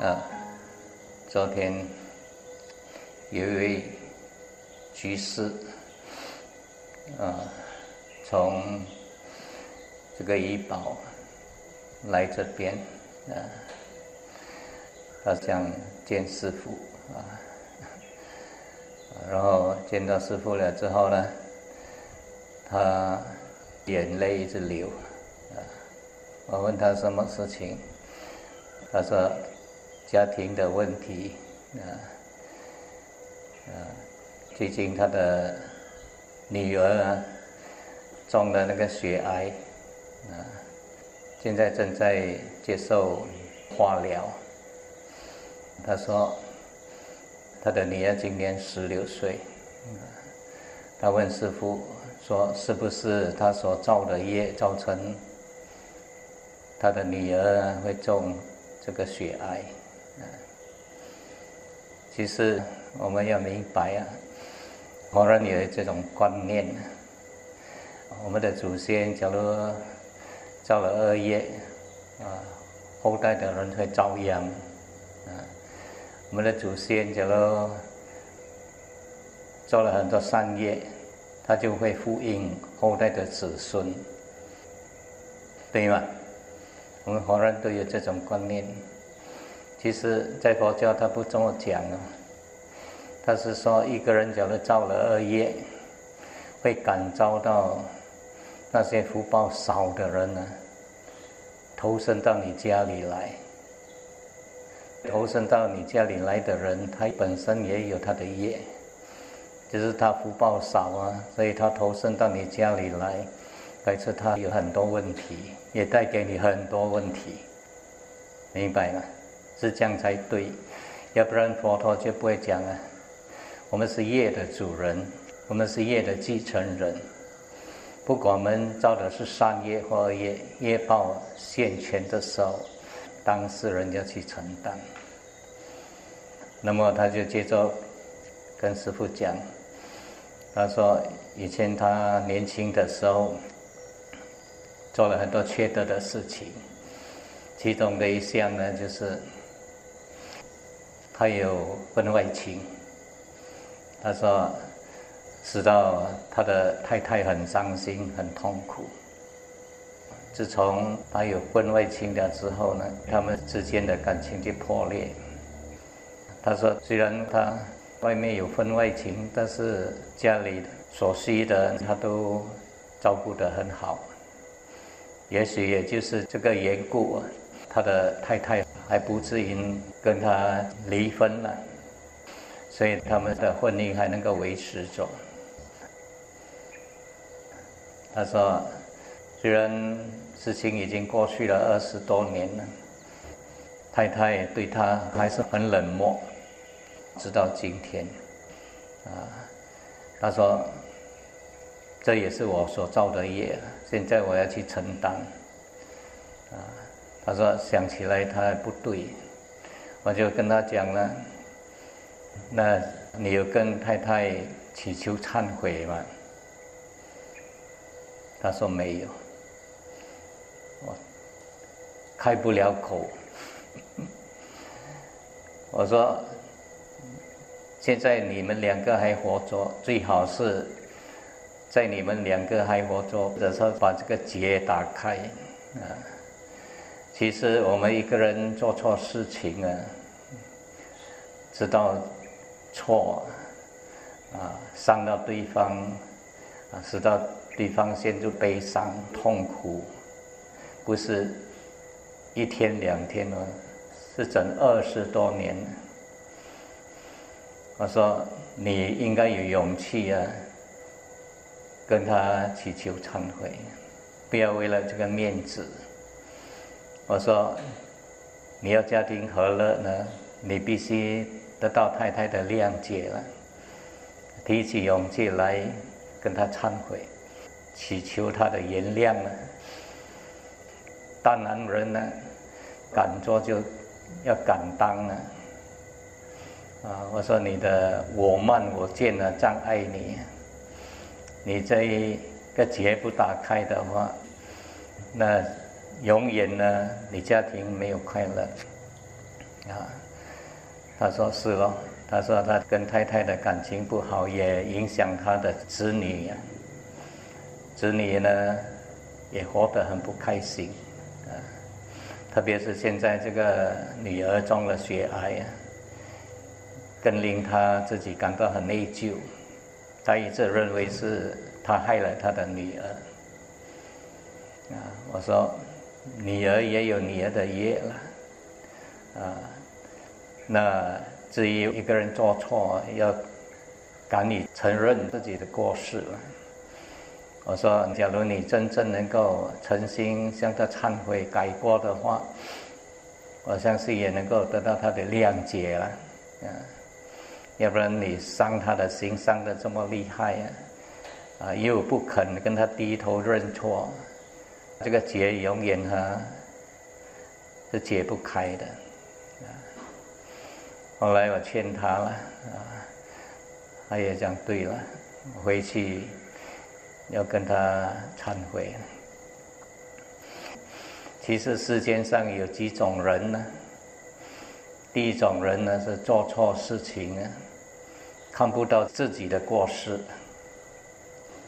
啊，昨天有一位居士啊，从这个怡保来这边啊，他想见师傅啊，然后见到师傅了之后呢，他眼泪一直流啊，我问他什么事情，他说。家庭的问题啊啊，最近他的女儿啊中了那个血癌啊，现在正在接受化疗。他说他的女儿今年十六岁，他问师傅说是不是他所造的业造成他的女儿会中这个血癌？其实我们要明白啊，佛人有这种观念，我们的祖先假如造了恶业啊，后代的人会遭殃啊；我们的祖先假如做了很多善业，他就会复印后代的子孙，对吗？我们佛人都有这种观念。其实，在佛教他不这么讲啊，他是说一个人假如造了恶业，会感召到那些福报少的人呢，投身到你家里来。投身到你家里来的人，他本身也有他的业，就是他福报少啊，所以他投身到你家里来，但是他有很多问题，也带给你很多问题，明白吗？是这样才对，要不然佛陀就不会讲啊。我们是业的主人，我们是业的继承人。不管我们造的是善业或业，业报现前的时候，当事人要去承担。那么他就接着跟师傅讲，他说以前他年轻的时候做了很多缺德的事情，其中的一项呢就是。他有婚外情，他说，使到他的太太很伤心、很痛苦。自从他有婚外情了之后呢，他们之间的感情就破裂。他说，虽然他外面有婚外情，但是家里所需的他都照顾得很好。也许也就是这个缘故，他的太太。还不至于跟他离婚了，所以他们的婚姻还能够维持着。他说：“虽然事情已经过去了二十多年了，太太对他还是很冷漠，直到今天。”啊，他说：“这也是我所造的业，现在我要去承担。”他说：“想起来他不对，我就跟他讲了。那你有跟太太祈求忏悔吗？”他说：“没有。”我开不了口。我说：“现在你们两个还活着，最好是在你们两个还活着的时候把这个结打开啊。”其实我们一个人做错事情啊，知道错啊，伤到对方啊，使到对方陷入悲伤痛苦，不是一天两天了，是整二十多年。我说你应该有勇气啊，跟他祈求忏悔，不要为了这个面子。我说：“你要家庭和乐呢，你必须得到太太的谅解了，提起勇气来跟他忏悔，祈求他的原谅了。大男人呢，敢做就要敢当了。啊，我说你的我慢我见呢障碍你，你这一个结不打开的话，那。”永远呢，你家庭没有快乐。啊，他说是咯，他说他跟太太的感情不好，也影响他的子女呀。子女呢，也活得很不开心，啊，特别是现在这个女儿中了血癌呀，更令他自己感到很内疚。他一直认为是他害了他的女儿。啊，我说，女儿也有女儿的业了，啊，那至于一个人做错，要敢于承认自己的过失了。我说，假如你真正能够诚心向他忏悔改过的话，我相信也能够得到他的谅解了，啊，要不然你伤他的心伤的这么厉害呀，啊，又不肯跟他低头认错。这个结永远哈是解不开的，后来我劝他了，啊，他也讲对了，回去要跟他忏悔。其实世间上有几种人呢？第一种人呢是做错事情啊，看不到自己的过失，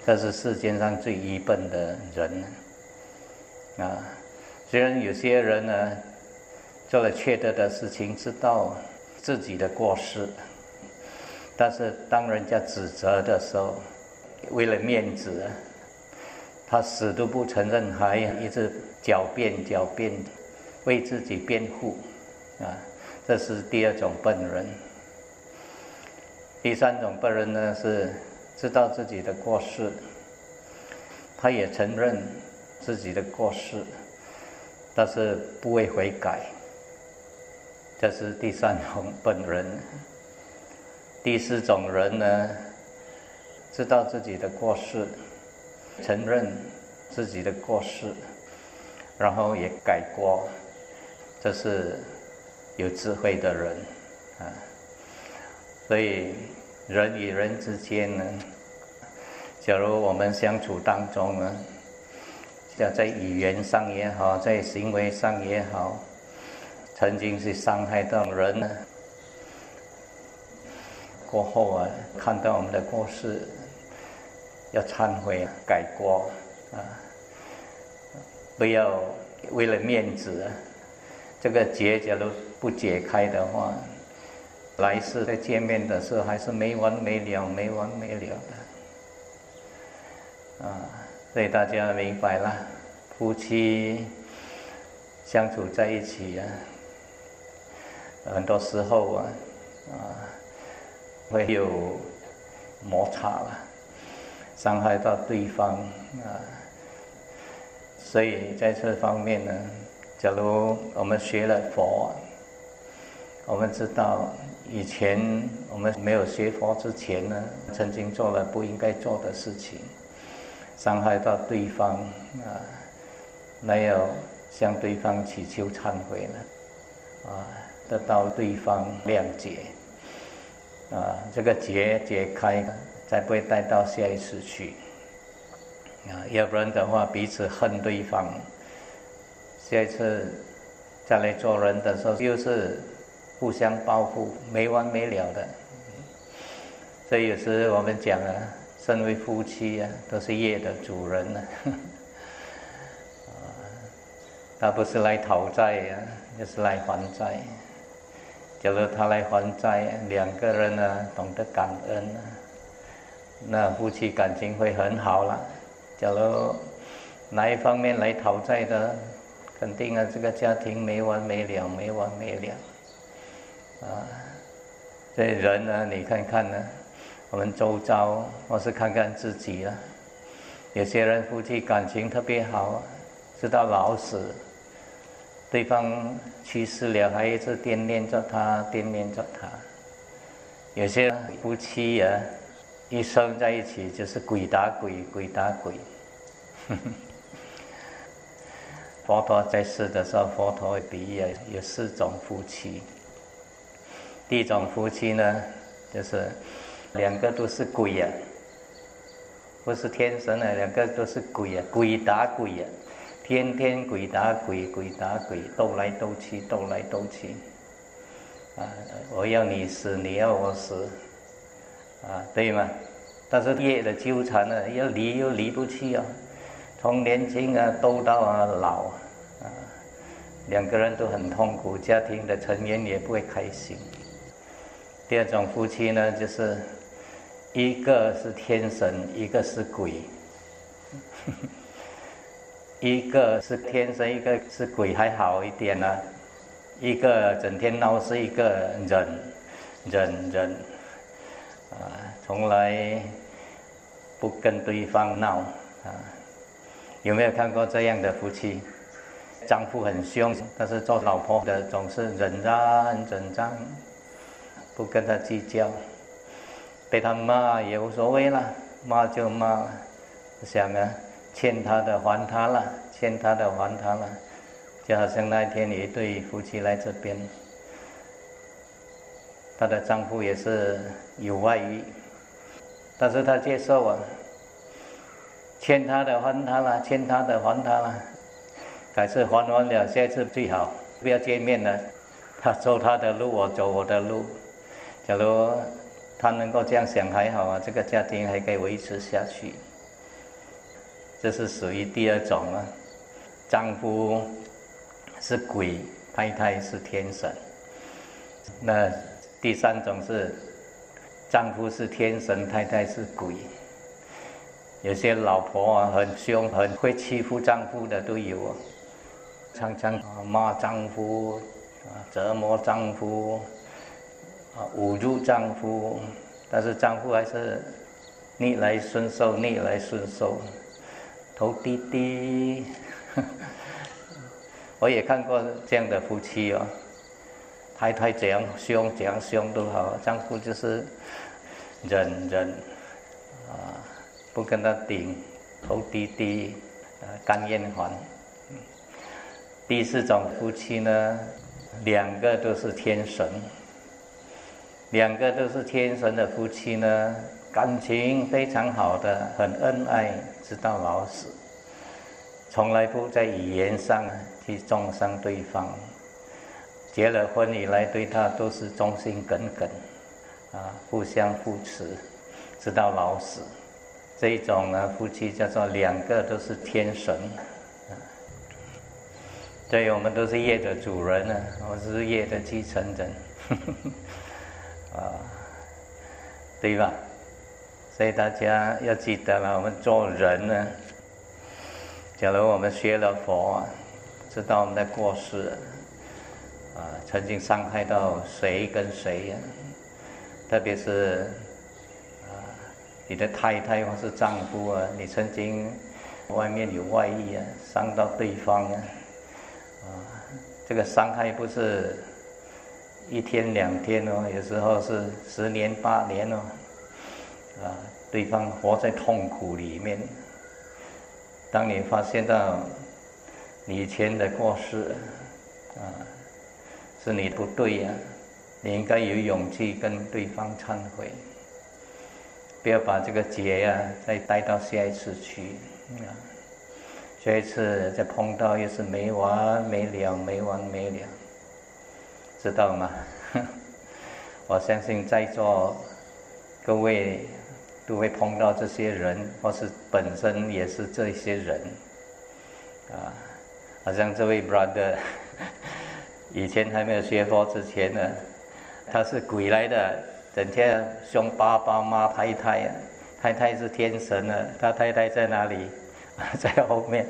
这是世间上最愚笨的人。啊，虽然有些人呢做了缺德的事情，知道自己的过失，但是当人家指责的时候，为了面子，他死都不承认，还一直狡辩狡辩，为自己辩护，啊，这是第二种笨人。第三种笨人呢是知道自己的过失，他也承认。自己的过失，但是不会悔改，这是第三种本人。第四种人呢，知道自己的过失，承认自己的过失，然后也改过，这是有智慧的人啊。所以人与人之间呢，假如我们相处当中呢，要在语言上也好，在行为上也好，曾经是伤害到人呢。过后啊，看到我们的过失，要忏悔改过啊，不要为了面子，这个结假如不解开的话，来世再见面的时候还是没完没了、没完没了的啊。所以大家明白了，夫妻相处在一起啊，很多时候啊，啊，会有摩擦了，伤害到对方啊。所以在这方面呢，假如我们学了佛，我们知道以前我们没有学佛之前呢，曾经做了不应该做的事情。伤害到对方啊，没有向对方祈求忏悔了，啊，得到对方谅解，啊，这个结解开，才不会带到下一次去，啊，要不然的话彼此恨对方，下一次再来做人的时候又是互相报复，没完没了的，所以有时我们讲啊。身为夫妻呀，都是业的主人呢。啊，他不是来讨债呀，就是来还债。假如他来还债，两个人呢懂得感恩啊，那夫妻感情会很好了。假如哪一方面来讨债的，肯定啊，这个家庭没完没了，没完没了。啊，这人呢，你看看呢。我们周遭，或是看看自己了。有些人夫妻感情特别好，直到老死，对方去世了，还一直惦念着他，惦念着他。有些夫妻呀，一生在一起就是鬼打鬼，鬼打鬼。佛陀在世的时候，佛陀比喻有四种夫妻。第一种夫妻呢，就是。两个都是鬼呀，不是天神啊，两个都是鬼呀，鬼打鬼呀，天天鬼打鬼，鬼打鬼，斗来斗去，斗来斗去，啊，我要你死，你要我死，啊，对吗？但是业的纠缠呢，要离又离不去啊，从年轻啊斗到啊老，啊，两个人都很痛苦，家庭的成员也不会开心。第二种夫妻呢，就是一个是天神，一个是鬼，一个是天神，一个是鬼，还好一点呢。一个整天闹事，一个忍忍忍，啊，从来不跟对方闹啊。有没有看过这样的夫妻？丈夫很凶，但是做老婆的总是忍让忍让，不跟他计较，被他骂也无所谓了，骂就骂了，想啊，欠他的还他了，欠他的还他了。就好像那一天，有一对夫妻来这边，她的丈夫也是有外遇，但是她接受啊，欠他的还他了，欠他的还他了，改次还完了，下次最好不要见面了，他走他的路，我走我的路。假如他能够这样想还好啊，这个家庭还可以维持下去。这是属于第二种啊，丈夫。是鬼，太太是天神。那第三种是丈夫是天神，太太是鬼。有些老婆啊很凶，很会欺负丈夫的都有啊，常常骂丈夫，折磨丈夫啊，侮辱丈夫，但是丈夫还是逆来顺受，逆来顺受，头低低。我也看过这样的夫妻哦，太太怎样凶怎样凶都好，丈夫就是忍忍啊，不跟他顶，头低低，啊，甘愿还。第四种夫妻呢，两个都是天神，两个都是天神的夫妻呢，感情非常好的，很恩爱，直到老死，从来不在语言上。去重伤对方，结了婚以来对他都是忠心耿耿，啊，互相扶持，直到老死。这一种呢，夫妻叫做两个都是天神，啊，对，我们都是业的主人呢，我是业的继承人，啊，对吧？所以大家要记得了，我们做人呢，假如我们学了佛。知道我们的过失，啊，曾经伤害到谁跟谁呀？特别是啊，你的太太或是丈夫啊，你曾经外面有外遇啊，伤到对方啊，啊，这个伤害不是一天两天哦，有时候是十年八年哦，啊，对方活在痛苦里面，当你发现到。以前的过失，啊，是你不对呀，你应该有勇气跟对方忏悔，不要把这个结呀再带到下一次去，啊，下一次再碰到又是没完没了，没完没了，知道吗？我相信在座各位都会碰到这些人，或是本身也是这些人，啊。好像这位 brother 以前还没有学佛之前呢，他是鬼来的，整天凶巴巴骂太太呀，太太是天神啊，他太太在哪里？在后面，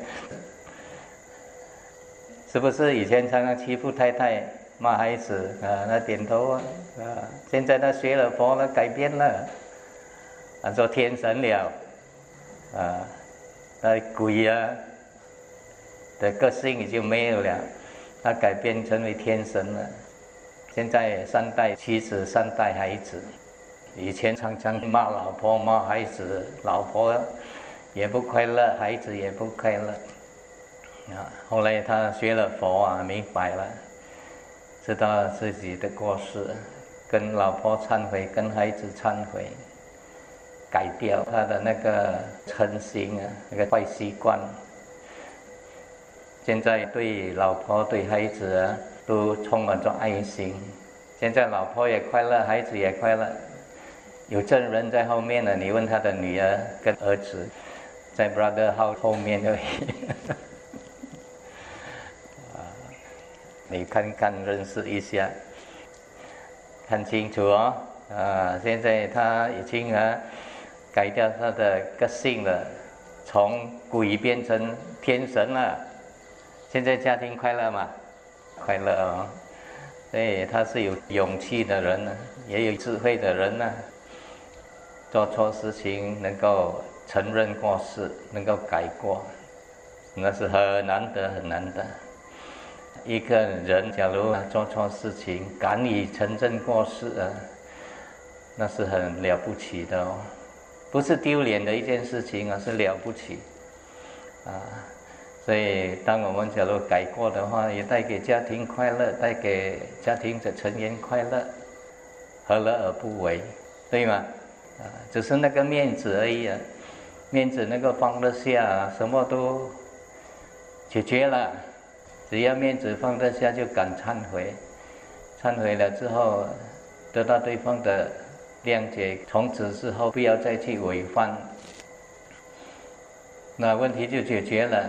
是不是以前常常欺负太太、骂孩子啊？那点头啊，啊，现在他学了佛了，改变了，他说天神了，啊，那鬼啊！的个性已经没有了，他改变成为天神了。现在三代妻子，三代孩子，以前常常骂老婆骂孩子，老婆也不快乐，孩子也不快乐。啊，后来他学了佛啊，明白了，知道自己的过失，跟老婆忏悔，跟孩子忏悔，改掉他的那个嗔心啊，那个坏习惯。现在对老婆、对孩子啊，都充满着爱心，现在老婆也快乐，孩子也快乐，有证人在后面呢。你问他的女儿跟儿子，在 brother 号后面而已。啊，你看看认识一下，看清楚哦。啊，现在他已经啊改掉他的个性了，从鬼变成天神了。现在家庭快乐吗？快乐哦。对，他是有勇气的人呢，也有智慧的人呢。做错事情能够承认过失，能够改过，那是很难得很难得。一个人假如做错事情，敢于承认过失啊，那是很了不起的哦，不是丢脸的一件事情啊，是了不起啊。所以，当我们假如改过的话，也带给家庭快乐，带给家庭的成员快乐，何乐而不为？对吗？啊，只是那个面子而已啊，面子能够放得下，什么都解决了。只要面子放得下，就敢忏悔，忏悔了之后，得到对方的谅解，从此之后不要再去违反，那问题就解决了。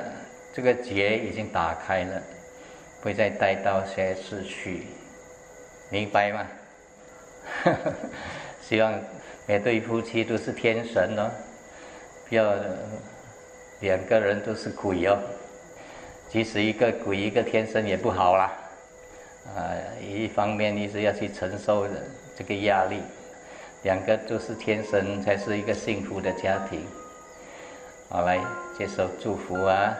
这个结已经打开了，不会再带到些失去，明白吗？希望每对夫妻都是天神哦，不要两个人都是鬼哦。其实一个鬼一个天生也不好啦，啊，一方面你是要去承受这个压力，两个都是天神才是一个幸福的家庭。好，来接受祝福！啊。